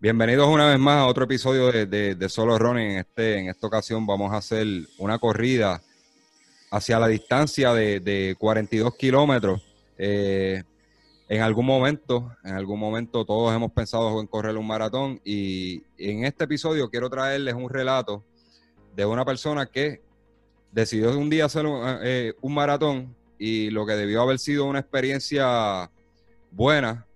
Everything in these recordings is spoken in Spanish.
Bienvenidos una vez más a otro episodio de, Solo Running. En, este, en esta ocasión vamos a hacer una corrida hacia la distancia de, 42 kilómetros. Eh, en algún momento, en algún momento todos hemos pensado en correr un maratón y en este episodio quiero traerles un relato de una persona que decidió un día hacer un, eh, un maratón y lo que debió haber sido una experiencia buena,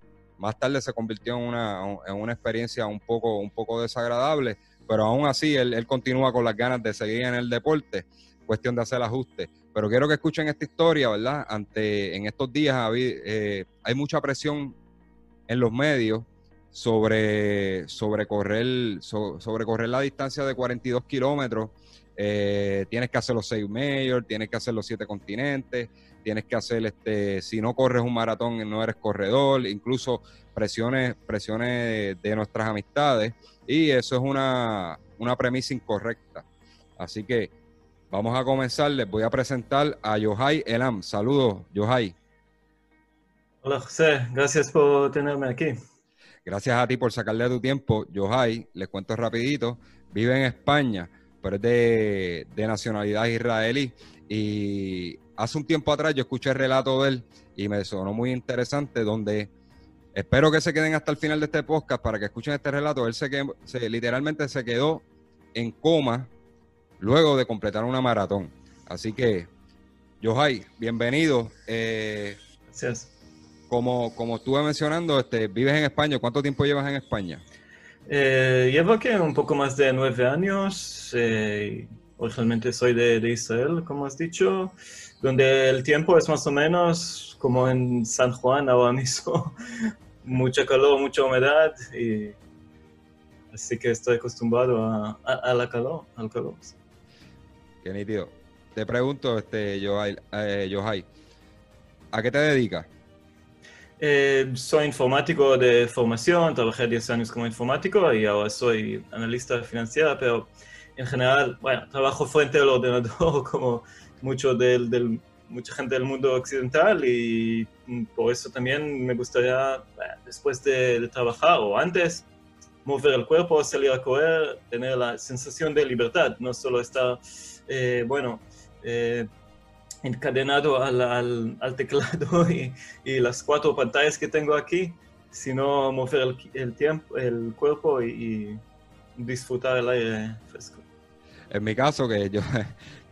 más tarde se convirtió en una, en una experiencia un poco, un poco desagradable, pero aún así él, continúa con las ganas de seguir en el deporte, cuestión de hacer ajustes. Pero quiero que escuchen esta historia, ¿verdad? Ante, en estos días eh, hay mucha presión en los medios sobre, sobre, correr, sobre correr la distancia de 42 kilómetros. Eh, tienes que hacer los seis mayores, tienes que hacer los siete continentes, tienes que hacer, este, si no corres un maratón, no eres corredor, incluso presiones, presiones de, nuestras amistades, y eso es una, una premisa incorrecta. Así que vamos a comenzar, les voy a presentar a Yohai Elam. Saludos, Yohai. Hola José, gracias por tenerme aquí. Gracias a ti por sacarle tu tiempo. Yohai, les cuento rapidito, vive en España, pero es de, de nacionalidad israelí y hace un tiempo atrás yo escuché el relato de él y me sonó muy interesante donde espero que se queden hasta el final de este podcast para que escuchen este relato. Él se, se literalmente se quedó en coma luego de completar una maratón. Así que, Johai, bienvenido. Eh, Gracias. Como, como estuve mencionando, este, vives en España. ¿Cuánto tiempo llevas en España? Eh, llevo aquí un poco más de nueve años. Eh, originalmente soy de, de, Israel, como has dicho donde el tiempo es más o menos como en San Juan ahora mismo, mucha calor, mucha humedad, y así que estoy acostumbrado a, a, la calor, al calor. Qué nítido. Te pregunto, este, Johai, eh, ¿a qué te dedicas? Eh, soy informático de formación, trabajé 10 años como informático y ahora soy analista financiera, pero en general, bueno, trabajo frente al ordenador como mucho del, mucha gente del mundo occidental y por eso también me gustaría, después de, trabajar o antes, mover el cuerpo, salir a correr, tener la sensación de libertad, no solo estar, eh, bueno, eh, encadenado al, al, teclado y, y, las cuatro pantallas que tengo aquí, sino mover el, el tiempo, el cuerpo y disfrutar el aire fresco. En mi caso, que yo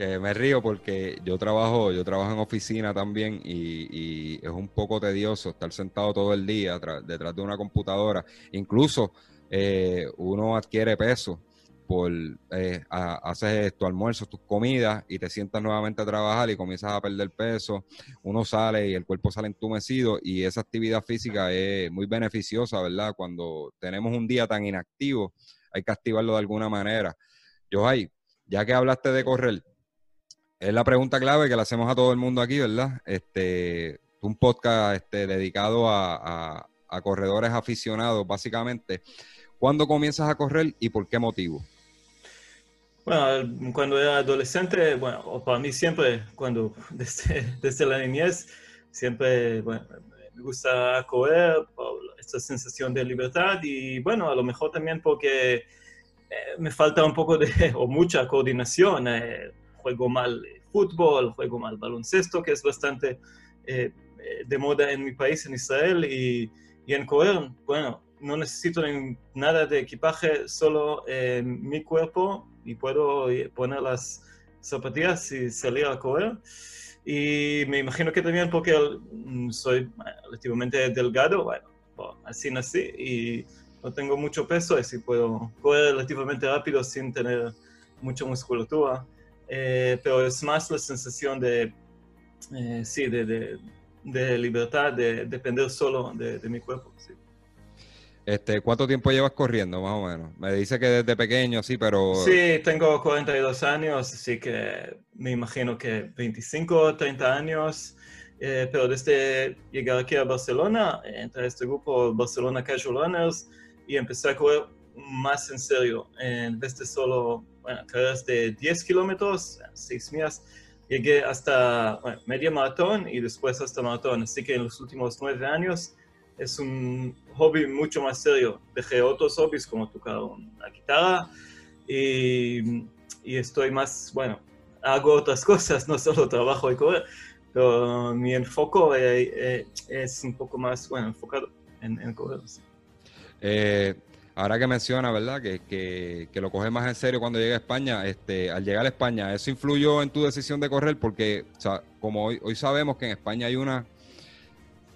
que me río porque yo trabajo, yo trabajo en oficina también y, es un poco tedioso estar sentado todo el día detrás de una computadora. Incluso eh, uno adquiere peso por eh, haces tu almuerzo, tus comidas y te sientas nuevamente a trabajar y comienzas a perder peso. Uno sale y el cuerpo sale entumecido y esa actividad física es muy beneficiosa, ¿verdad? Cuando tenemos un día tan inactivo, hay que activarlo de alguna manera. Yo, ya que hablaste de correr, es la pregunta clave que le hacemos a todo el mundo aquí, ¿verdad? Este, un podcast este, dedicado a, corredores aficionados, básicamente. ¿Cuándo comienzas a correr y por qué motivo? Bueno, cuando era adolescente, bueno, para mí siempre, cuando desde, desde la niñez, siempre me gusta correr por esta sensación de libertad y bueno, a lo mejor también porque eh, me falta un poco de, o mucha coordinación. Eh, juego mal fútbol, juego mal baloncesto, que es bastante eh, de moda en mi país, en Israel, y, y en correr, bueno, no necesito nada de equipaje, solo mi cuerpo y puedo poner las zapatillas y salir a correr. Y me imagino que también porque mm, soy relativamente delgado, bueno, así nací y no tengo mucho peso, así puedo correr relativamente rápido sin tener mucha musculatura. Eh, pero es más la sensación de, eh, sí, de, de, libertad, de depender solo de, mi cuerpo. Este, ¿Cuánto tiempo llevas corriendo, más o menos? Me dice que desde pequeño, sí, pero... Sí, tengo 42 años, así que me imagino que 25, 30 años. Eh, pero desde llegar aquí a Barcelona, entré a este grupo Barcelona Casual Runners y empecé a correr más en serio. En vez de solo bueno, carreras de 10 kilómetros, 6 millas, llegué hasta media maratón y después hasta maratón. Así que en los últimos 9 años es un hobby mucho más serio. Dejé otros hobbies como tocar la guitarra y, y estoy más, bueno, hago otras cosas, no solo trabajo y correr, pero mi enfoque eh, eh, es un poco más, bueno, enfocado en, en correr. Eh, ahora que menciona, ¿verdad? Que, que, que, lo coges más en serio cuando llega a España, este, al llegar a España, ¿eso influyó en tu decisión de correr? Porque, o sea, como hoy, hoy sabemos que en España hay una,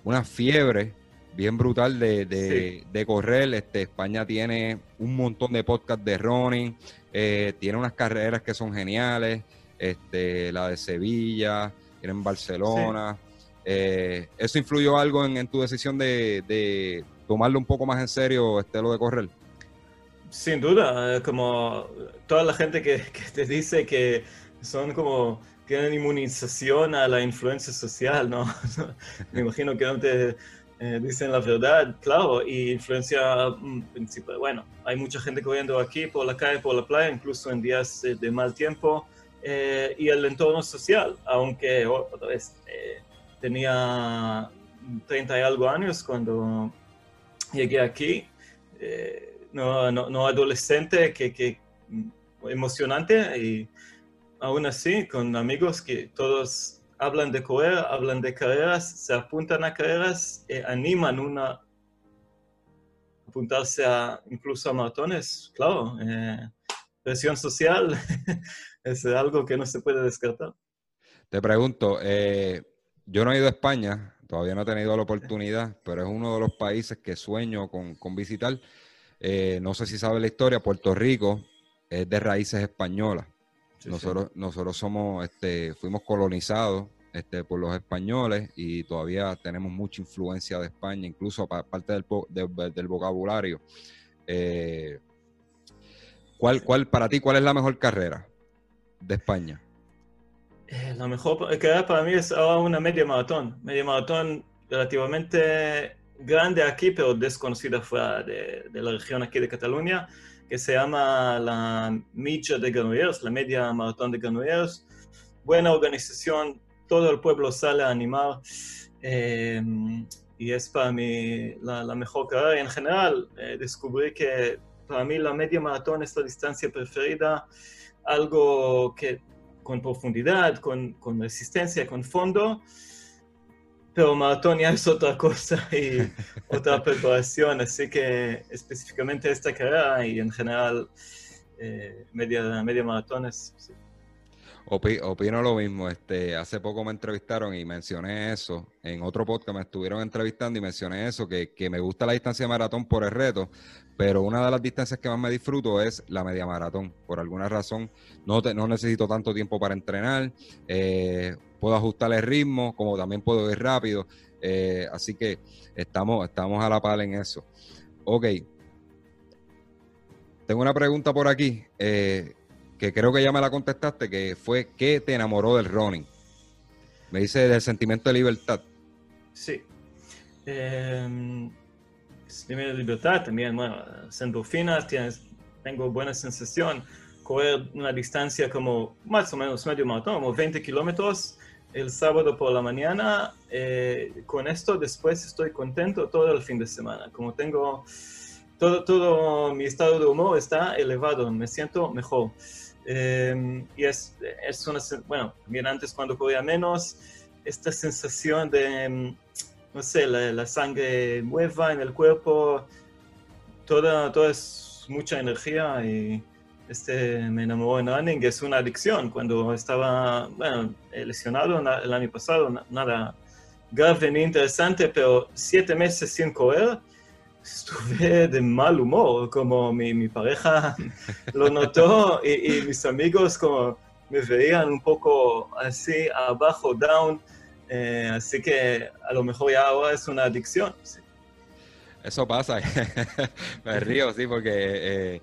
una fiebre bien brutal de, de, correr. Este, España tiene un montón de podcasts de running, eh, tiene unas carreras que son geniales, este, la de Sevilla, tienen Barcelona. Eh, ¿Eso influyó algo en, tu decisión de, tomarlo un poco más en serio, este, lo de correr? Sin duda, como toda la gente que, que te dice que son como tienen inmunización a la influencia social, ¿no? Me imagino que no te eh, dicen la verdad, claro, y influencia mm, principal. Bueno, hay mucha gente corriendo aquí por la calle, por la playa, incluso en días de, mal tiempo, eh, y el entorno social, aunque otra vez eh, tenía 30 y algo años cuando llegué aquí, no, no, no, adolescente, que, que emocionante, y aún así con amigos que todos hablan de correr, hablan de carreras, se apuntan a carreras, eh, animan una apuntarse a incluso a maratones, claro. Eh, presión social es algo que no se puede descartar. Te pregunto, eh, yo no he ido a España, todavía no he tenido la oportunidad, pero es uno de los países que sueño con, visitar. no sé si sabe la historia, Puerto Rico es de raíces españolas nosotros, nosotros somos, este, fuimos colonizados este, por los españoles y todavía tenemos mucha influencia de España, incluso parte del, del vocabulario. Eh, ¿cuál, ¿Cuál, para ti, cuál es la mejor carrera de España? Eh, la mejor carrera para mí es ahora una media maratón. Media maratón relativamente grande aquí, pero desconocida fuera de, de la región aquí de Cataluña que se llama la Micha de Granollers, la Media Maratón de Granollers. Buena organización, todo el pueblo sale a animar em, y es para mí la, mejor carrera. En general, eh, descubrí que para mí la media maratón es la distancia preferida, algo que con profundidad, con, con resistencia, con fondo pero maratón ya es otra cosa y otra preparación, así que específicamente esta carrera y en general eh, media, media opino lo mismo. Este, hace poco me entrevistaron y mencioné eso. En otro podcast me estuvieron entrevistando y mencioné eso, que, que me gusta la distancia de maratón por el reto, pero una de las distancias que más me disfruto es la media maratón. Por alguna razón, no, no necesito tanto tiempo para entrenar. Eh, puedo ajustar el ritmo, como también puedo ir rápido. Eh, así que estamos, estamos a la par en eso. Ok. Tengo una pregunta por aquí, eh, creo que ya me la contestaste, que fue, ¿qué te enamoró del running? Me dice del sentimiento de libertad. Sí. Eh, sentimiento de libertad también, bueno, endorfinas, tengo buena sensación. Correr una distancia como más o menos medio maratón, como 20 kilómetros, el sábado por la mañana. Eh, con esto después estoy contento todo el fin de semana. Como tengo todo, todo mi estado de humor está elevado, me siento mejor. Eh, y es, es una, bueno, bien antes cuando corría menos, esta sensación de, no sé, la, la sangre nueva en el cuerpo, toda, toda es mucha energía y este, me enamoró en running, es una adicción. Cuando estaba, bueno, lesionado el año pasado, nada grave ni interesante, pero siete meses sin correr, estuve de mal humor, como mi, mi pareja lo notó y, mis amigos como me veían un poco así, abajo, down, eh, así que a lo mejor ya ahora es una adicción. Eso pasa, me río, sí, porque eh,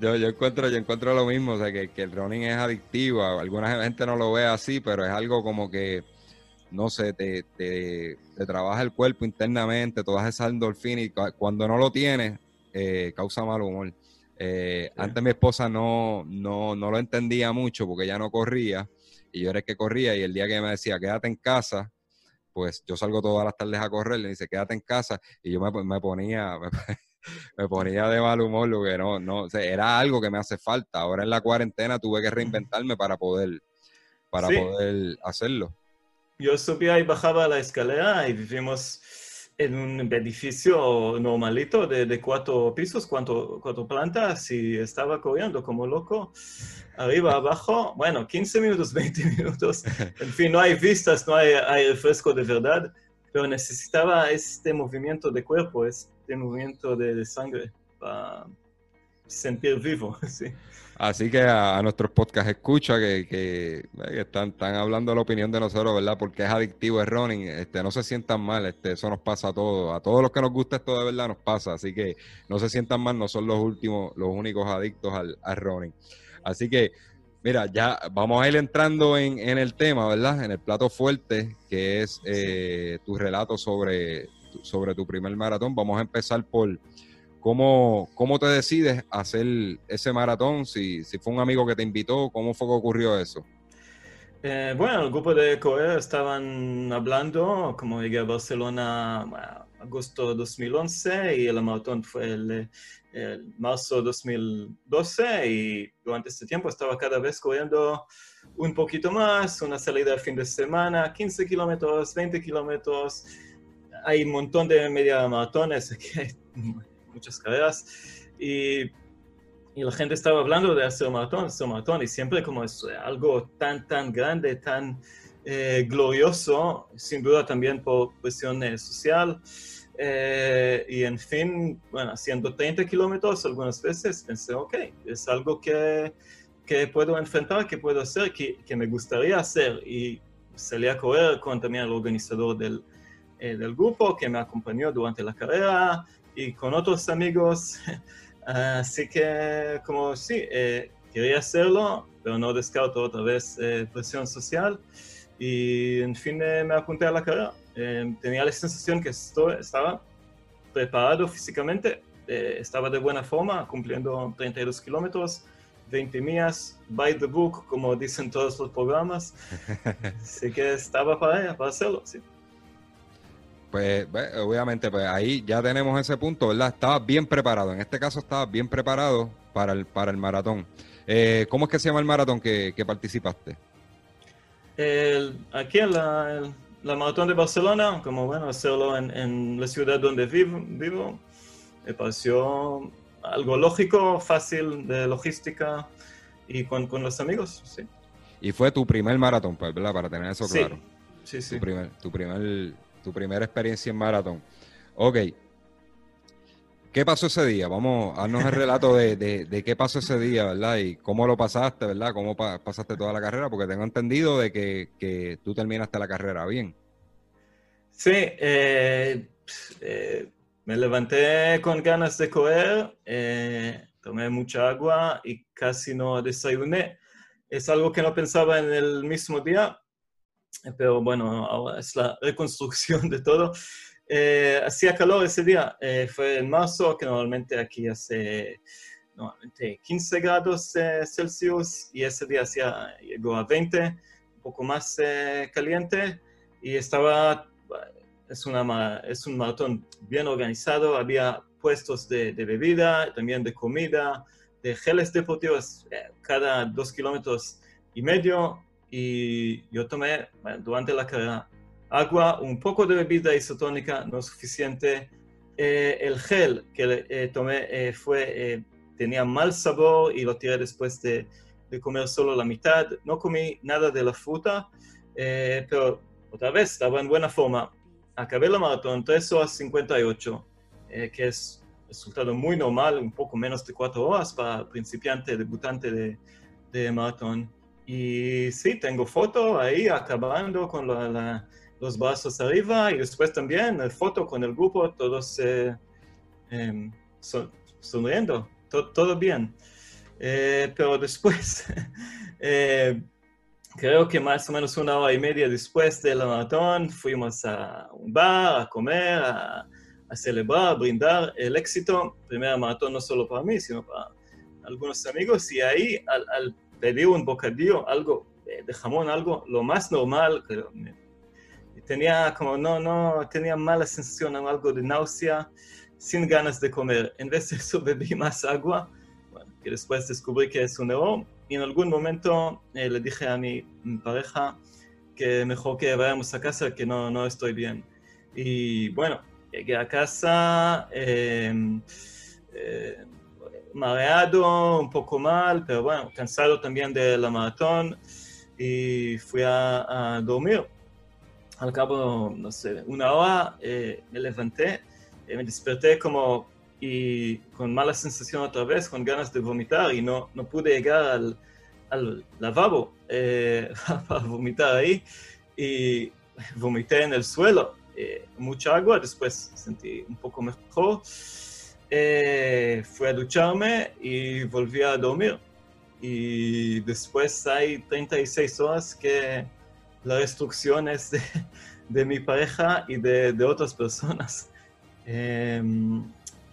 yo, yo, encuentro, yo encuentro lo mismo, o sea, que, el running es adictivo, alguna gente no lo ve así, pero es algo como que, no sé, te, te, trabaja el cuerpo internamente, todas esas endorfinas, y cuando no lo tienes, eh, causa mal humor. Eh, antes mi esposa no, no, no lo entendía mucho porque ella no corría, y yo era el que corría, y el día que me decía, quédate en casa, pues yo salgo todas las tardes a correr, le dice, quédate en casa, y yo me, ponía, me, ponía de mal humor, lo que no, no, era algo que me hace falta. Ahora en la cuarentena tuve que reinventarme para poder, para poder hacerlo. Yo subía y bajaba la escalera y vivimos en un edificio normalito de, de cuatro pisos, cuatro, cuatro plantas, y estaba corriendo como loco arriba, abajo, bueno, 15 minutos, 20 minutos. En fin, no hay vistas, no hay, hay refresco de verdad, pero necesitaba este movimiento de cuerpo, este movimiento de, sangre para sentir vivo. ¿sí? Así que a, nuestros podcast escucha que, que, están, están, hablando la opinión de nosotros, ¿verdad? Porque es adictivo el running. Este, no se sientan mal, este, eso nos pasa a todos. A todos los que nos gusta esto de verdad nos pasa. Así que no se sientan mal, no son los últimos, los únicos adictos al, running. Así que, mira, ya vamos a ir entrando en, el tema, ¿verdad? En el plato fuerte, que es eh, tu relato sobre, sobre tu primer maratón. Vamos a empezar por cómo, cómo te decides hacer ese maratón, si, si fue un amigo que te invitó, cómo fue que ocurrió eso. Eh, bueno, el grupo de Corea estaban hablando, como llegué a Barcelona, bueno, agosto 2011 y el maratón fue el, el marzo 2012 y durante este tiempo estaba cada vez corriendo un poquito más, una salida de fin de semana, 15 kilómetros, 20 kilómetros. Hay un montón de media maratones, hay muchas carreras y, la gente estaba hablando de hacer maratón, hacer maratón y siempre como es algo tan, tan grande, tan eh, glorioso, sin duda también por cuestión social. Eh, y en fin, bueno, haciendo 30 kilómetros algunas veces pensé, ok, es algo que, que puedo enfrentar, que puedo hacer, que, que, me gustaría hacer. Y salí a correr con también el organizador del, eh, del grupo que me acompañó durante la carrera y con otros amigos. Así que, como sí, eh, quería hacerlo, pero no descarto otra vez presión social. Y en fin, me apunté a la carrera. Em, tenía la sensación que estaba preparado físicamente, eh, estaba de buena forma, cumpliendo 32 kilómetros, 20 millas, by the book, como dicen todos los programas. Así que estaba para, para hacerlo, sí. Pues obviamente, pues ahí ya tenemos ese punto, ¿verdad? Estabas bien preparado. En este caso estabas bien preparado para el, para el maratón. Eh, ¿Cómo es que se llama el maratón que, que participaste? aquí en la, la maratón de Barcelona, como bueno, hacerlo en, en la ciudad donde vivo, vivo, me pareció algo lógico, fácil de logística y con, con los amigos, sí. Y fue tu primer maratón, pues, ¿verdad? Para tener eso claro. Sí, sí. Tu, primer, tu, primer, tu primera experiencia en maratón. Ok, ¿Qué pasó ese día? Vamos, haznos el relato de, de, qué pasó ese día, ¿verdad? Y cómo lo pasaste, ¿verdad? Cómo pasaste toda la carrera, porque tengo entendido de que, que tú terminaste la carrera bien. Sí, eh, eh, me levanté con ganas de correr, eh, tomé mucha agua y casi no desayuné. Es algo que no pensaba en el mismo día, pero bueno, ahora es la reconstrucción de todo. Eh, hacía calor ese día, eh, fue en marzo, que normalmente aquí hace normalmente 15 grados eh, Celsius y ese día hacía, llegó a 20, un poco más caliente y estaba, es, una, es un maratón bien organizado, había puestos de, de bebida, también de comida, de geles deportivos cada dos kilómetros y medio y yo tomé durante la carrera agua, un poco de bebida isotónica, no suficiente. Eh, el gel que eh, tomé eh, fue, tenía mal sabor y lo tiré después de, de, comer solo la mitad. No comí nada de la fruta, pero otra vez estaba en buena forma. Acabé la maratón 3 horas 58, que es resultado muy normal, un poco menos de 4 horas para principiante, debutante de, de maratón. Y sí, tengo foto ahí acabando con la, la los brazos arriba y después también foto con el grupo, todos eh, em, sonriendo, todo bien. Eh, pero después, eh, creo que más o menos una hora y media después de la maratón, fuimos a un bar a comer, a, celebrar, a brindar el éxito. Primera maratón no solo para mí, sino para algunos amigos. Y ahí, al, pedir un bocadillo, algo eh, de jamón, algo lo más normal, tenía como, no, no, tenía mala sensación, algo de náusea, sin ganas de comer. En vez de eso bebí más agua que después descubrí que es un error. Y en algún momento eh, le dije a mi pareja que mejor que vayamos a casa, que no, no estoy bien. Y bueno, llegué a casa em, eh, mareado, un poco mal, pero bueno, cansado también de la maratón y fui a, dormir. Al cabo, no sé, una hora eh, me levanté, me desperté como y con mala sensación otra vez, con ganas de vomitar y no, no pude llegar al, al lavabo eh, para vomitar ahí y vomité en el suelo. Eh, mucha agua, después sentí un poco mejor. Eh, fui a ducharme y volví a dormir. Y después hay 36 horas que la destrucción es de, de mi pareja y de, de otras personas. Eh,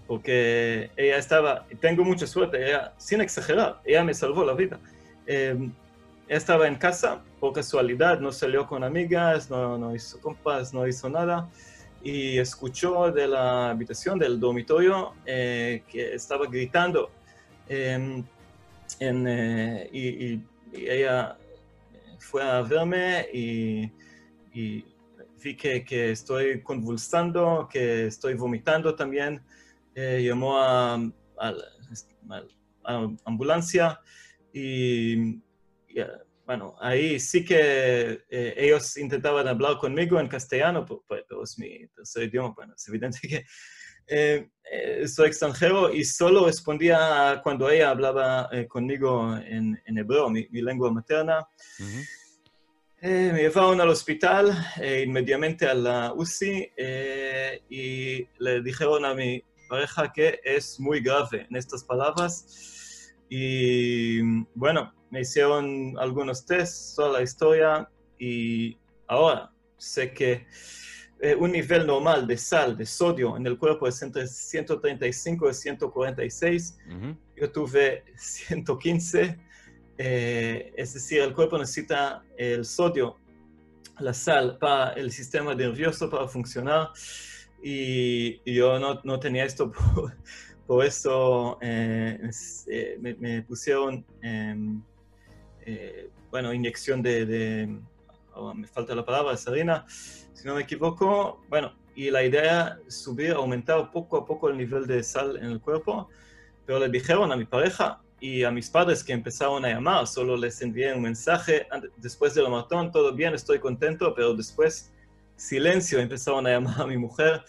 porque ella estaba, tengo mucha suerte, ella, sin exagerar, ella me salvó la vida. Eh, estaba en casa, por casualidad, no salió con amigas, no, no hizo compas, no hizo nada, y escuchó de la habitación, del dormitorio, eh, que estaba gritando. Em, eh, y, ella fue a verme y, vi que, estoy convulsando, que estoy vomitando también. Eh, llamó a, a, ambulancia y, bueno, ahí sí que eh, ellos intentaban hablar conmigo en castellano, pero, es mi tercer idioma, bueno, es evidente que eh, soy extranjero y solo respondía cuando ella hablaba conmigo en, en hebreo, mi, lengua materna. me llevaron al hospital, inmediatamente a la UCI, y le dijeron a mi pareja que es muy grave en estas palabras. Y bueno, me hicieron algunos tests, toda la historia, y ahora sé que eh, un nivel normal de sal, de sodio en el cuerpo es entre 135 y 146. Yo tuve 115, eh, es decir, el cuerpo necesita el sodio, la sal para el sistema nervioso para funcionar y, yo no, no, tenía esto, por, eso eh, eh, me, pusieron, em, eh, bueno, inyección de, oh, me falta la palabra, salina, si no me equivoco, bueno, y la idea es subir, aumentar poco a poco el nivel de sal en el cuerpo, pero le dijeron a mi pareja y a mis padres que empezaron a llamar, solo les envié un mensaje después del maratón, todo bien, estoy contento, pero después silencio, empezaron a llamar a mi mujer.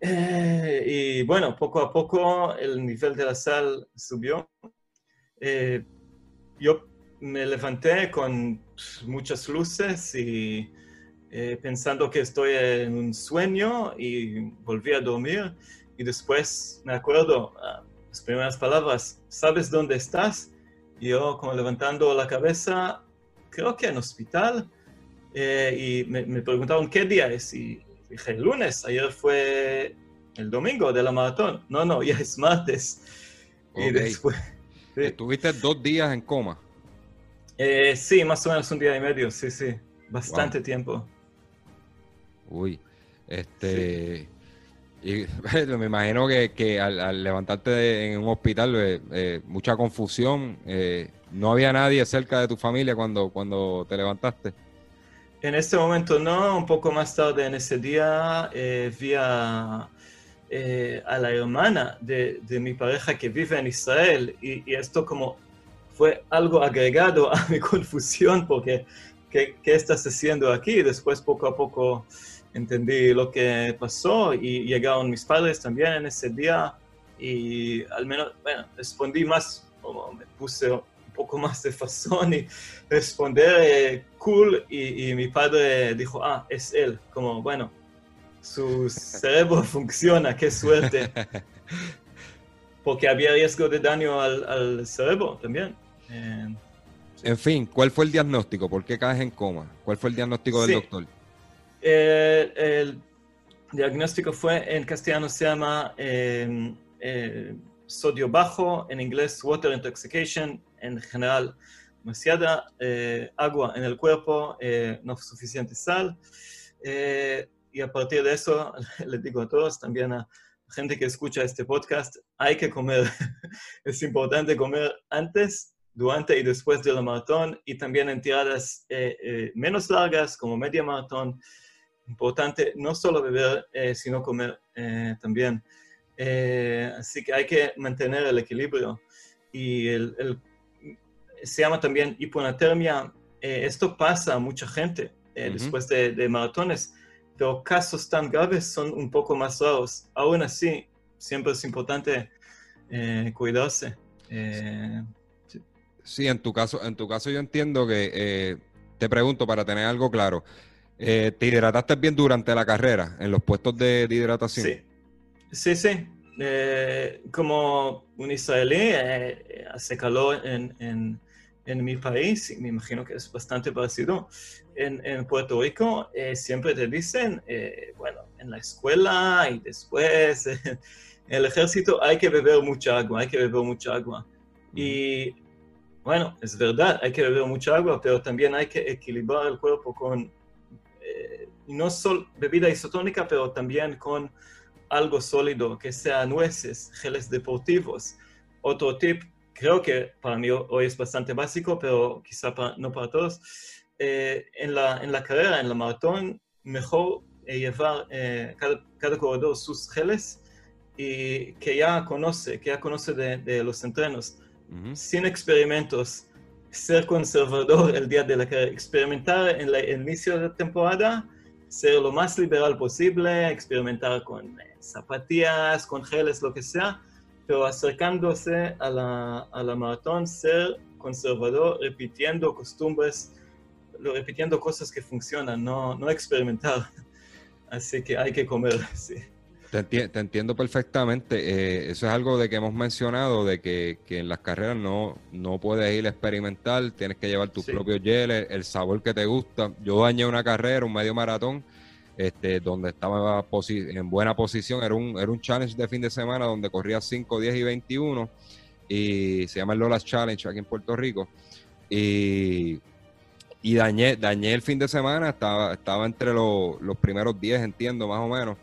Eh, y bueno, poco a poco el nivel de la sal subió. Eh, yo me levanté con muchas luces y eh, pensando que estoy en un sueño y volví a dormir. Y después me acuerdo ah, las primeras palabras, ¿sabes dónde estás? Yo como levantando la cabeza, creo que en hospital. Y me, preguntaron qué día es dije el lunes, ayer fue el domingo de la maratón. No, no, ya es martes. Y después... ¿Estuviste dos días en coma? Eh, sí, más o menos un día y medio, sí, sí. Bastante tiempo. Uy, este... Y, me imagino que, al, levantarte en un hospital, eh, mucha confusión. ¿No había nadie cerca de tu familia cuando, cuando te levantaste? En este momento no, un poco más tarde en ese día eh, vi a, eh, a, la hermana de, de, mi pareja que vive en Israel y, esto como fue algo agregado a mi confusión porque ¿qué, ¿qué, estás haciendo aquí? Después poco a poco entendí lo que pasó y llegaron mis padres también en ese día y al menos, bueno, respondí más, como me puse poco más de fazón y responder eh, cool y, mi padre dijo, ah, es él, como bueno, su cerebro funciona, qué suerte. Porque había riesgo de daño al, cerebro también. Eh, en fin, ¿cuál fue el diagnóstico? ¿Por qué caes en coma? ¿Cuál fue el diagnóstico del doctor? Eh, el diagnóstico fue, en castellano se llama em, eh, sodio bajo, en inglés water intoxication, en general demasiada agua en el cuerpo, no suficiente sal. y a partir de eso, les digo a todos, también a gente que escucha este podcast, hay que comer. es importante comer antes durante y después de la maratón y también en tiradas eh, eh, menos largas como media maratón. Importante no solo beber, eh, sino comer también. así que hay que mantener el equilibrio. Y el, se llama también hiponatermia. esto pasa a mucha gente después de, de, maratones, pero casos tan graves son un poco más raros. Aún así, siempre es importante cuidarse. Sí, en tu caso, en tu caso yo entiendo que eh, te pregunto para tener algo claro. Eh, ¿Te hidrataste bien durante la carrera en los puestos de, hidratación? Sí, sí, sí. Eh, como un israelí, hace calor en, mi país, y me imagino que es bastante parecido. En, Puerto Rico siempre te dicen, bueno, en la escuela y después en el ejército hay que beber mucha agua, hay que beber mucha agua. Y bueno, es verdad, hay que beber mucha agua, pero también hay que equilibrar el cuerpo con, eh, no solo bebida isotónica, pero también con algo sólido, que sea nueces, geles deportivos. Otro tip, creo que para mí hoy es bastante básico, pero quizá no para todos. Eh, en, la, en la carrera, en la maratón, mejor eh, llevar cada, cada, corredor sus geles y que ya conoce, que ya conoce de, de los entrenos sin experimentos, ser conservador el día de la carrera, experimentar en el inicio de la temporada, ser lo más liberal posible, experimentar con eh, zapatillas, con geles, lo que sea, pero acercándose a la, a la maratón, ser conservador, repitiendo costumbres, repitiendo cosas que funcionan, no, no experimentar. Así que hay que comer, sí. Te, entiendo perfectamente. Eh, eso es algo de que hemos mencionado, de que, en las carreras no, no puedes ir a experimentar, tienes que llevar tus propios geles, el sabor que te gusta. Yo dañé una carrera, un medio maratón, este, donde estaba en buena posición. Era un, era un challenge de fin de semana donde corría 5, 10 y 21. Y se llama el Lolas Challenge aquí en Puerto Rico. Y, y dañé, dañé el fin de semana, estaba, estaba entre los, los primeros 10, entiendo, más o menos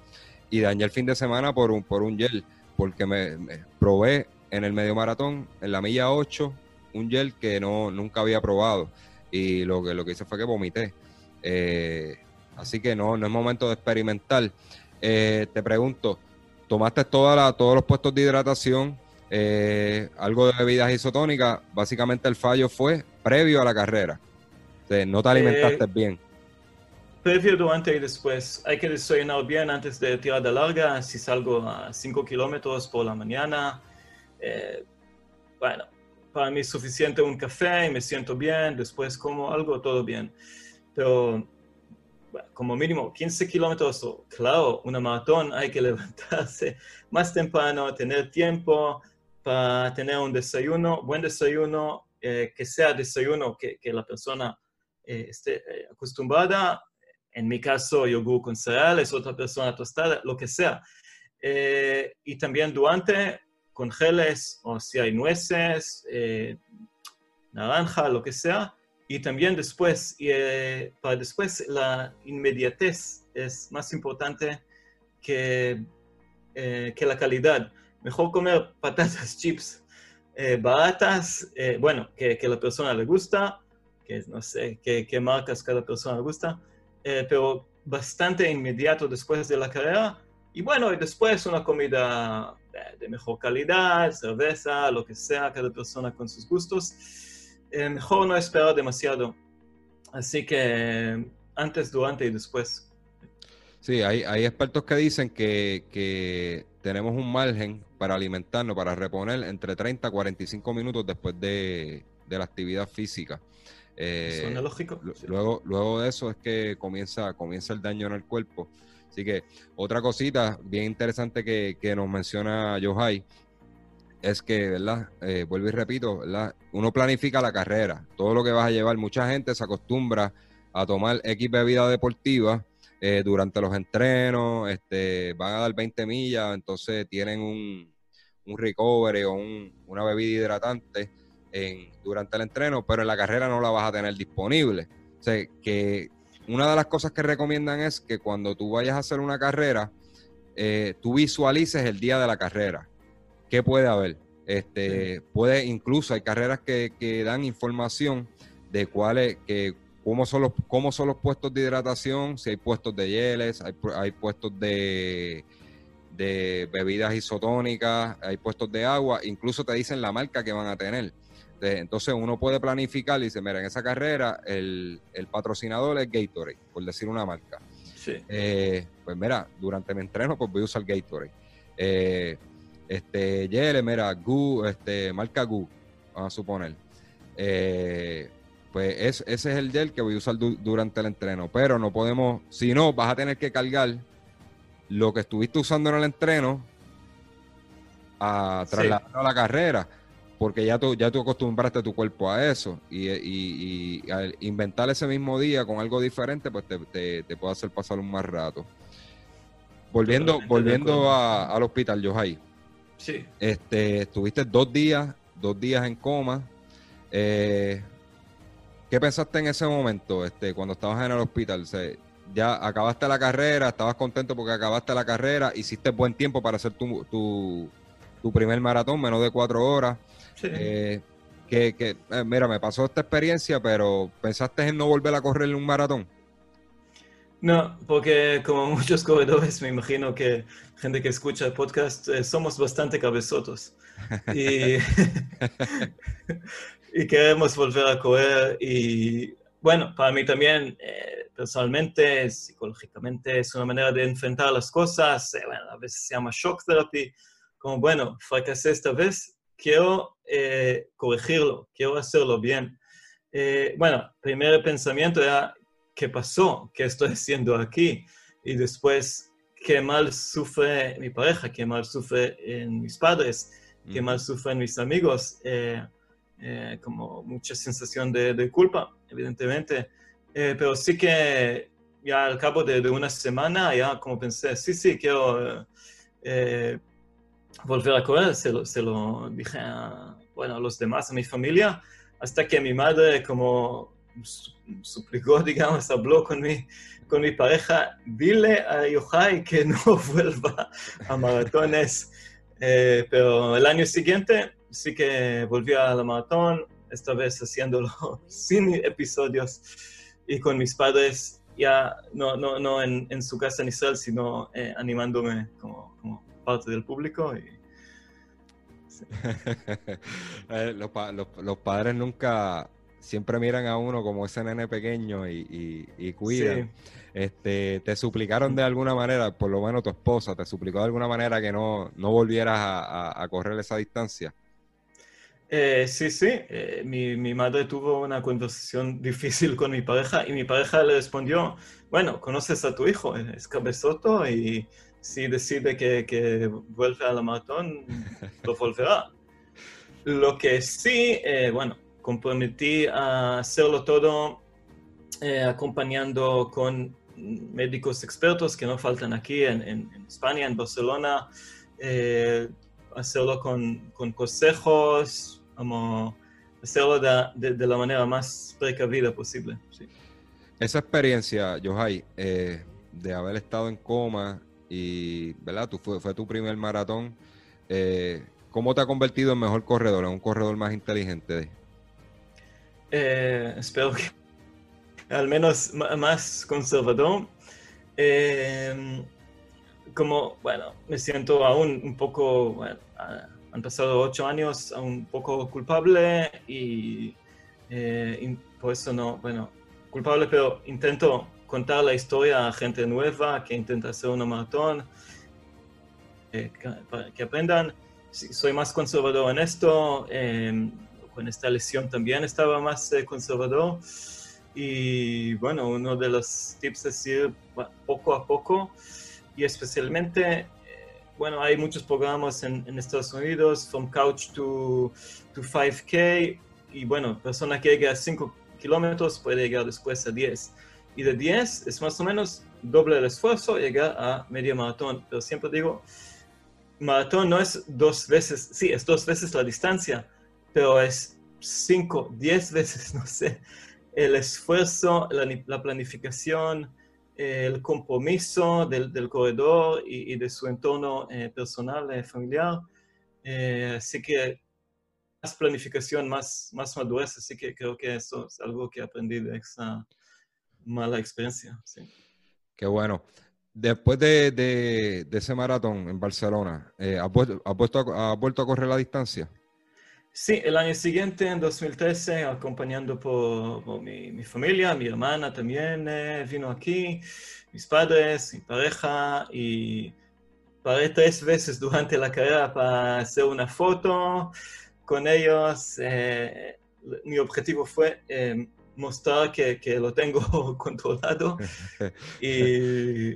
y dañé el fin de semana por un, por un gel, porque me, probé en el medio maratón, en la milla 8, un gel que no, nunca había probado. Y lo que, lo que hice fue que vomité. Eh, así que no, no es momento de experimentar. Eh, te pregunto, ¿tomaste toda la, todos los puestos de hidratación? Eh, algo de bebidas isotónicas, básicamente el fallo fue previo a la carrera. no te alimentaste bien previo, durante y después. Hay que desayunar bien antes de tirada larga. Si salgo a 5 kilómetros por la mañana, eh, bueno, para mí es suficiente un café y me siento bien. Después como algo, todo bien. Pero como mínimo 15 kilómetros, claro, una maratón hay que levantarse más temprano, tener tiempo para tener un desayuno, buen desayuno, eh, que sea desayuno que, la persona eh, esté acostumbrada en mi caso, yogur con cereales, otra persona tostada, lo que sea. Eh, y también durante, con geles, o si hay nueces, eh, naranja, lo que sea. Y también después, eh, para después, la inmediatez es más importante que, que la calidad. Mejor comer patatas chips baratas, bueno, que, que la persona le gusta, que no sé qué, qué marcas cada persona le gusta, eh, pero bastante inmediato después de la carrera. Y bueno, y después una comida eh, de mejor calidad, cerveza, lo que sea, cada persona con sus gustos. Mejor no esperar demasiado. Así que antes, durante y después. Sí, hay, hay expertos que dicen que, que, tenemos un margen para alimentarnos, para reponer entre 30 a 45 minutos después de, de la actividad física. Eh, lógico? Luego, luego de eso es que comienza, comienza el daño en el cuerpo. Así que otra cosita bien interesante que, que nos menciona Johai es que, ¿verdad? Eh, vuelvo y repito, ¿verdad? Uno planifica la carrera, todo lo que vas a llevar. Mucha gente se acostumbra a tomar X bebida deportiva eh, durante los entrenos, este, van a dar 20 millas, entonces tienen un, un recovery o una bebida hidratante en, durante el entreno, pero en la carrera no la vas a tener disponible. O sea, que una de las cosas que recomiendan es que cuando tú vayas a hacer una carrera, eh, tú visualices el día de la carrera. ¿Qué puede haber? Este, puede, incluso hay carreras que, que dan información de cuáles, que cómo son los, cómo son los puestos de hidratación, si hay puestos de hieles, hay, hay puestos de, de bebidas isotónicas, hay puestos de agua, incluso te dicen la marca que van a tener. Entonces uno puede planificar y dice, mira, en esa carrera el, patrocinador es Gatorade, por decir una marca. Eh, pues mira, durante mi entreno pues voy a usar Gatorade. Eh, este, Yele, mira, Gu, este, marca Gu, vamos a suponer. Eh, pues ese es el gel que voy a usar durante el entreno. Pero no podemos, si no, vas a tener que cargar lo que estuviste usando en el entreno a trasladarlo a la carrera porque ya tú, ya tú acostumbraste tu cuerpo a eso y, al inventar ese mismo día con algo diferente, pues te, te, puede hacer pasar un más rato. Volviendo, volviendo al hospital, Johai. Sí. Este, estuviste dos días, dos días en coma. Eh, ¿Qué pensaste en ese momento, este, cuando estabas en el hospital? ya acabaste la carrera, estabas contento porque acabaste la carrera, hiciste buen tiempo para hacer tu, tu, tu primer maratón, menos de cuatro horas. Eh, que, que eh, mira, me pasó esta experiencia, pero ¿pensaste en no volver a correr un maratón? No, porque como muchos corredores, me imagino que gente que escucha el podcast, eh, somos bastante cabezotos. Y, queremos volver a correr. Y bueno, para mí también, personalmente, psicológicamente, es una manera de enfrentar las cosas. bueno, a veces se llama shock therapy. Como, bueno, fracasé esta vez, quiero eh, corregirlo, quiero hacerlo bien. Eh, bueno, primer pensamiento era, ¿qué pasó? ¿Qué estoy haciendo aquí? Y después, ¿qué mal sufre mi pareja? ¿Qué mal sufre en mis padres? ¿Qué mal sufren mis amigos? Eh, como mucha sensación de, culpa, evidentemente. pero sí que ya al cabo de, de, una semana, ya como pensé, sí, sí, quiero volver a correr, se lo, se lo dije a, bueno, a los demás, a mi familia, hasta que mi madre como suplicó, digamos, habló con mi, con mi pareja, dile a Yohai que no vuelva a maratones. Eh, pero el año siguiente sí que volví a la maratón, esta vez haciéndolo sin episodios y con mis padres, ya no, no, no en, en su casa en Israel, sino eh, animándome como, como parte del público. Y... Eh, los, padres nunca, siempre miran a uno como ese nene pequeño y, y, cuidan. Este, ¿Te suplicaron de alguna manera, por lo menos tu esposa, te suplicó de alguna manera que no, no volvieras a, correr esa distancia? Eh, sí, sí. Eh, mi, mi, madre tuvo una conversación difícil con mi pareja y mi pareja le respondió, bueno, conoces a tu hijo, es cabezoto y si decide que, que vuelve a la maratón, lo volverá. Lo que sí, eh, bueno, comprometí a hacerlo todo eh, acompañando con médicos expertos que no faltan aquí en, España, en Barcelona, eh, hacerlo con, con, consejos, como hacerlo de, de, la manera más precavida posible. Esa experiencia, Johai, de haber estado en coma y, ¿verdad? Tú fue, fue tu primer maratón. Eh, ¿Cómo te ha convertido en mejor corredor, en un corredor más inteligente? Eh, espero que al menos más conservador. Eh, como, bueno, me siento aún un poco, han pasado ocho años, un poco culpable y, y por eso no, bueno, culpable, pero intento contar la historia a gente nueva que intenta hacer una maratón, eh, para que aprendan. Soy más conservador en esto, em, con esta lesión también estaba más eh, conservador. Y bueno, uno de los tips es ir poco a poco. y especialmente, eh, bueno, hay muchos programas en, Estados Unidos, From Couch to, to 5K, y bueno, persona que llega a 5 kilómetros puede llegar después a 10. Y de 10 es más o menos doble el esfuerzo llegar a medio maratón. Pero siempre digo, maratón no es dos veces, sí, es dos veces la distancia, pero es 5, 10 veces, no sé, el esfuerzo, la planificación, el compromiso del, del corredor y, de su entorno eh, personal, eh, familiar. Eh, así que más planificación, más, más madurez, así que creo que eso es algo que aprendí de esa mala experiencia. Qué bueno. Después de, de, ese maratón en Barcelona, ¿has, vuelto, vuelto a correr la distancia? Sí, el año siguiente, en 2013, acompañando por, mi, familia, mi hermana también eh, vino aquí, mis padres, mi pareja, y paré tres veces durante la carrera para hacer una foto con ellos. Eh, mi objetivo fue eh, mostrar que, que, lo tengo controlado. y,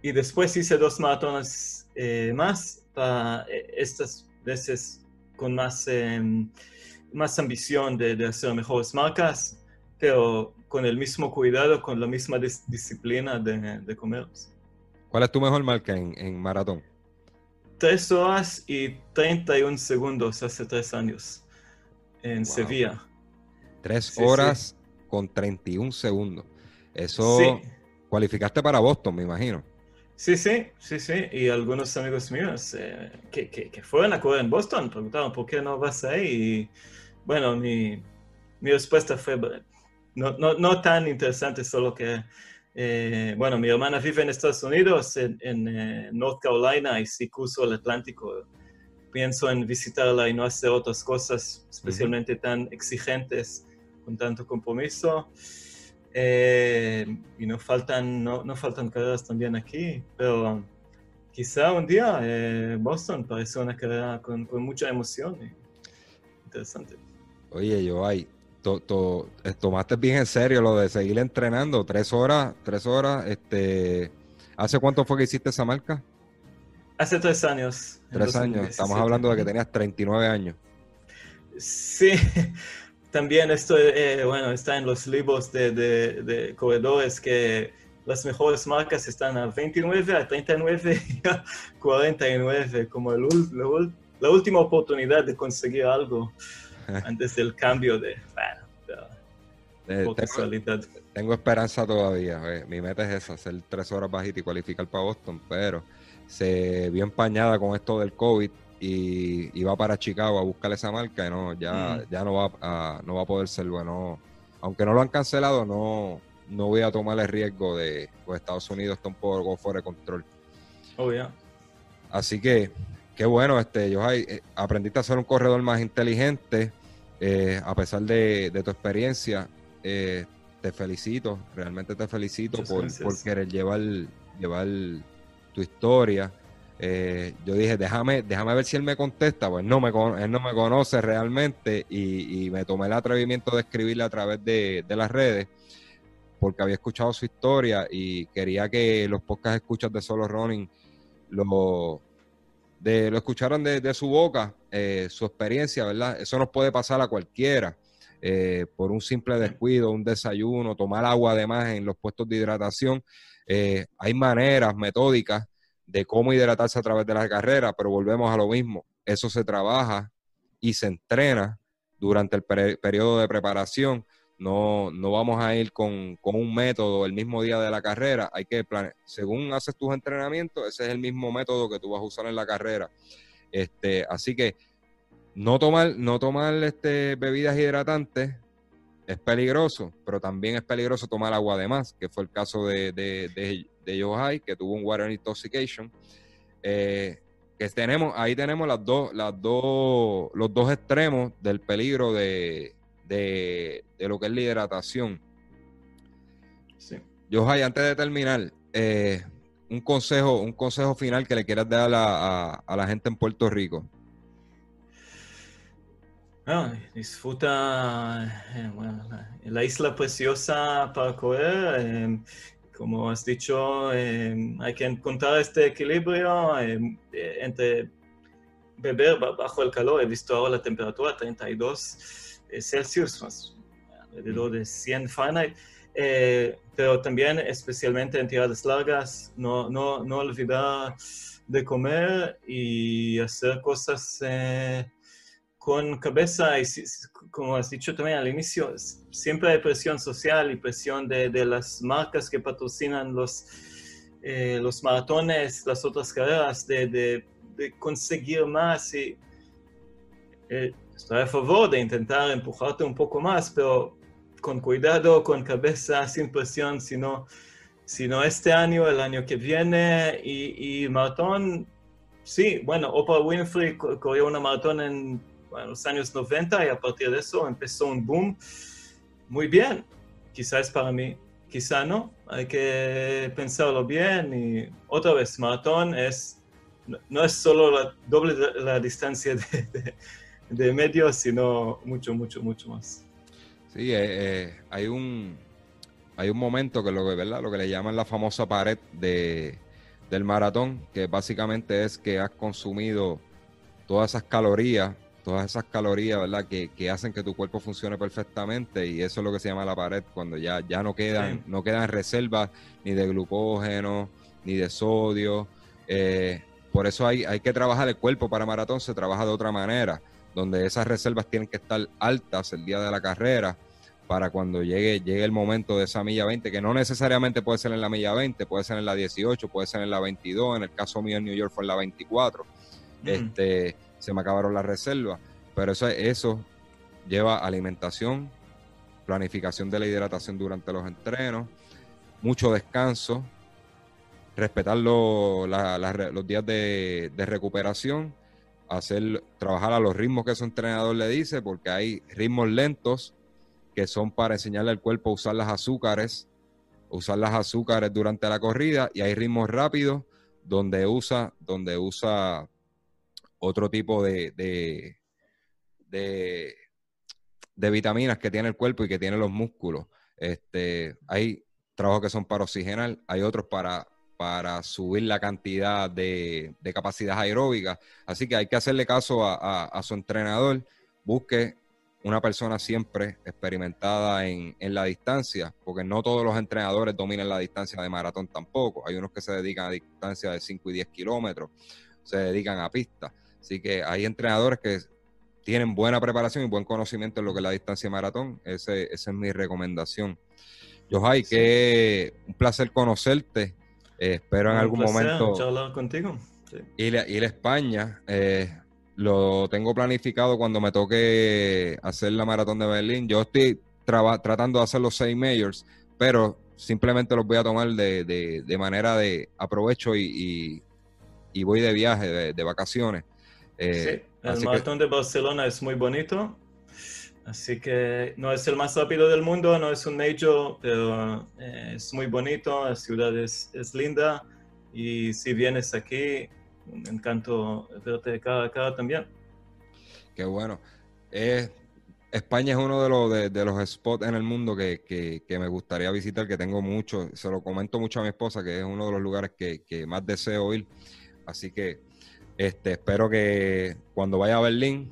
y, después hice dos maratones más para estas veces con más, em, más ambición de, hacer mejores marcas, pero con el mismo cuidado, con la misma disciplina de, comer. ¿Cuál es tu mejor marca en, maratón? Tres horas y 31 segundos hace tres años en Sevilla. Tres horas con 31 segundos. Eso cualificaste para Boston, me imagino. Sí, sí, sí, sí. Y algunos amigos míos eh, que, que, fueron a correr en Boston preguntaron por qué no vas ahí. Y bueno, mi, mi respuesta fue no, no, no, tan interesante, solo que, eh, bueno, mi hermana vive en Estados Unidos, en, en eh, North Carolina, y si cruzo el Atlántico, pienso en visitarla y no hacer otras cosas, especialmente tan exigentes, con tanto compromiso. Eh, y no faltan, no, no, faltan carreras también aquí, pero quizá un día eh, Boston parece una carrera con, con mucha emoción. interesante. Oye, yo hay to, eh, tomaste bien en serio lo de seguir entrenando, tres horas, tres horas, este, ¿hace cuánto fue que hiciste esa marca? Hace tres años. Tres años, estamos hablando de que tenías 39 años. Sí, también esto, eh, bueno, está en los libros de, de, corredores que las mejores marcas están a 29, a 39 y a 49, como el, la, última oportunidad de conseguir algo antes del cambio de, bueno, tengo, tengo, esperanza todavía. Eh, mi meta es esa, hacer tres horas bajitas y cualificar para Boston, pero se vio empañada con esto del COVID y, va para Chicago a buscar esa marca y no, ya, mm. ya no, va a, no va a poder ser bueno. Aunque no lo han cancelado, no, no voy a tomar el riesgo de pues Estados Unidos está un poco fuera de control. Oh, yeah. Así que, qué bueno, este, yo eh, aprendiste a ser un corredor más inteligente, eh, a pesar de, tu experiencia. Eh, te felicito, realmente te felicito por, por, querer llevar, llevar tu historia. Eh, yo dije, déjame, déjame ver si él me contesta. Pues no me, él no me conoce realmente y, me tomé el atrevimiento de escribirle a través de, las redes porque había escuchado su historia y quería que los podcasts escuchas de Solo Running lo, de, lo escucharan de, su boca, eh, su experiencia, ¿verdad? Eso nos puede pasar a cualquiera. Eh, por un simple descuido, un desayuno, tomar agua además en los puestos de hidratación. hay maneras metódicas de cómo hidratarse a través de la carrera, pero volvemos a lo mismo. Eso se trabaja y se entrena durante el periodo de preparación. No, no vamos a ir con, un método el mismo día de la carrera. Hay que planear. Según haces tus entrenamientos, ese es el mismo método que tú vas a usar en la carrera. Este, así que no tomar, no tomar este, bebidas hidratantes es peligroso, pero también es peligroso tomar agua de más, que fue el caso de, de, de Yohai, que tuvo un water intoxication. Eh, que tenemos, ahí tenemos las dos, las dos, los dos extremos del peligro de, de, lo que es la hidratación. Sí. Yohai, antes de terminar, eh, un consejo, un consejo final que le quieras dar a, la gente en Puerto Rico. Disfruta eh, la isla preciosa para correr como has dicho, eh, hay que encontrar este equilibrio eh, entre beber bajo el calor. He visto ahora la temperatura 32 Celsius, más alrededor de 100 Fahrenheit. pero también, especialmente en tiradas largas, no, no, no olvidar de comer y hacer cosas con cabeza, y como has dicho también al inicio, siempre hay presión social y presión de, de las marcas que patrocinan los, eh, los maratones, las otras carreras, de, de, conseguir más. Y, eh, estoy a favor de intentar empujarte un poco más, pero con cuidado, con cabeza, sin presión, sino, sino este año, el año que viene, y, y maratón, sí, bueno, Oprah Winfrey corrió una maratón en en los años 90 y a partir de eso empezó un boom. Muy bien, quizás para mí, quizá no, hay que pensarlo bien y otra vez, maratón es, no es solo la doble la distancia de, de, medio, sino mucho, mucho, mucho más. Sí, eh, eh, hay un hay un momento que lo que, ¿verdad? Lo que le llaman la famosa pared de, del maratón, que básicamente es que has consumido todas esas calorías todas esas calorías, ¿verdad? Que, que, hacen que tu cuerpo funcione perfectamente y eso es lo que se llama la pared, cuando ya, ya no quedan, no quedan reservas ni de glucógeno, ni de sodio. Eh, por eso hay, hay que trabajar el cuerpo para maratón, se trabaja de otra manera, donde esas reservas tienen que estar altas el día de la carrera para cuando llegue, llegue el momento de esa milla 20, que no necesariamente puede ser en la milla 20, puede ser en la 18, puede ser en la 22, en el caso mío en New York fue en la 24. Este, se me acabaron las reservas. Pero eso, eso lleva alimentación, planificación de la hidratación durante los entrenos, mucho descanso, respetar los días de, recuperación, hacer, trabajar a los ritmos que su entrenador le dice, porque hay ritmos lentos que son para enseñarle al cuerpo a usar las azúcares, usar las azúcares durante la corrida, y hay ritmos rápidos donde usa, donde usa otro tipo de, de, de, vitaminas que tiene el cuerpo y que tiene los músculos. Este, hay trabajos que son para oxigenar, hay otros para, para subir la cantidad de, capacidad aeróbica. Así que hay que hacerle caso a, su entrenador. Busque una persona siempre experimentada en, en, la distancia, porque no todos los entrenadores dominan la distancia de maratón tampoco. Hay unos que se dedican a distancia de 5 y 10 kilómetros, se dedican a pista. Así que hay entrenadores que tienen buena preparación y buen conocimiento en lo que es la distancia maratón. Ese, esa es mi recomendación. Johai, que un placer conocerte. Eh, espero en algún momento hablar contigo. Ir, a, ir, a España. Eh, lo tengo planificado cuando me toque hacer la maratón de Berlín. Yo estoy tratando de hacer los seis majors, pero simplemente los voy a tomar de, de, manera de aprovecho y, y, voy de viaje, de, vacaciones. Eh, sí, el maratón de Barcelona es muy bonito. Así que no es el más rápido del mundo, no es un major, pero eh, es muy bonito, la ciudad es, es, linda y si vienes aquí, me encanto verte cara a cara también. Qué bueno. España es uno de los, de, los spots en el mundo que, que, que, me gustaría visitar, que tengo mucho, se lo comento mucho a mi esposa, que es uno de los lugares que, que más deseo ir. Así que este, espero que cuando vaya a Berlín,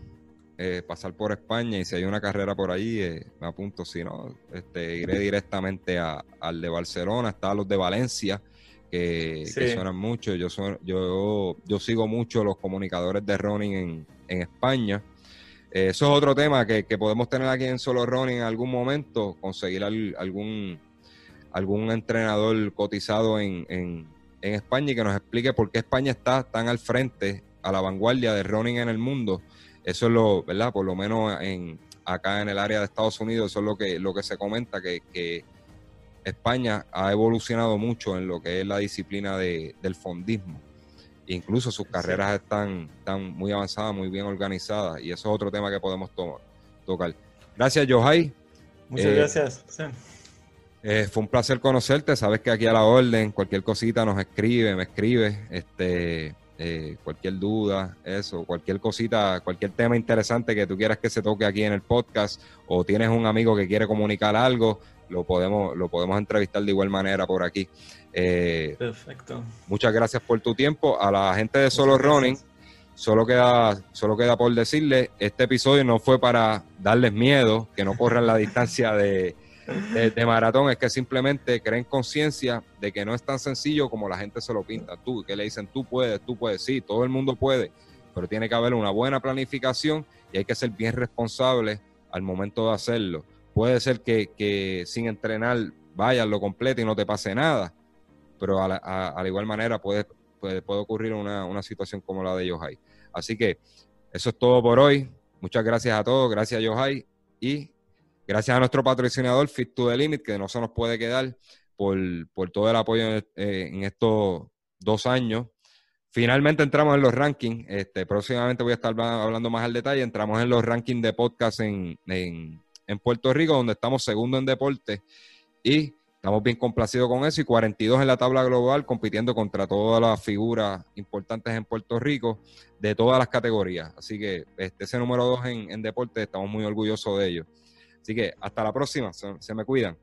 eh, pasar por España y si hay una carrera por allí, eh, me apunto. Si no, este, iré directamente al de Barcelona, está los de Valencia, que, suenan mucho. Yo, yo, yo sigo mucho los comunicadores de running en, en España. Eh, eso es otro tema que, podemos tener aquí en Solo Running en algún momento, conseguir algún, algún entrenador cotizado en, en España y que nos explique por qué España está tan al frente, a la vanguardia de running en el mundo. Eso es lo, ¿verdad? Por lo menos en, acá en el área de Estados Unidos, eso es lo que, lo que se comenta, que, España ha evolucionado mucho en lo que es la disciplina de, del fondismo. Incluso sus carreras están, están muy avanzadas, muy bien organizadas, y eso es otro tema que podemos tocar. Gracias, Johai. Muchas eh, gracias. Eh, fue un placer conocerte. Sabes que aquí a la orden, cualquier cosita nos escribe, me escribe, este, eh, cualquier duda, eso, cualquier cosita, cualquier tema interesante que tú quieras que se toque aquí en el podcast, o tienes un amigo que quiere comunicar algo, lo podemos, lo podemos entrevistar de igual manera por aquí. Eh, Perfecto. Muchas gracias por tu tiempo. A la gente de Solo Running, solo queda, solo queda por decirle, este episodio no fue para darles miedo, que no corran la distancia de, de, maratón, es que simplemente creen conciencia de que no es tan sencillo como la gente se lo pinta. Tú, que le dicen, tú puedes, tú puedes, sí, todo el mundo puede, pero tiene que haber una buena planificación y hay que ser bien responsable al momento de hacerlo. Puede ser que, sin entrenar vayas lo completo y no te pase nada, pero a la, igual manera puede, puede, ocurrir una, una, situación como la de Yohai. Así que eso es todo por hoy. Muchas gracias a todos, gracias Yohai y gracias a nuestro patrocinador Fit to the Limit, que no se nos puede quedar por, todo el apoyo en, eh, estos dos años. Finalmente entramos en los rankings. Este, próximamente voy a estar hablando más al detalle. Entramos en los rankings de podcast en, en Puerto Rico, donde estamos segundo en deporte y estamos bien complacidos con eso y 42 en la tabla global compitiendo contra todas las figuras importantes en Puerto Rico de todas las categorías. Así que este, ese número dos en, en deporte estamos muy orgullosos de ello. Así que hasta la próxima, se me cuidan.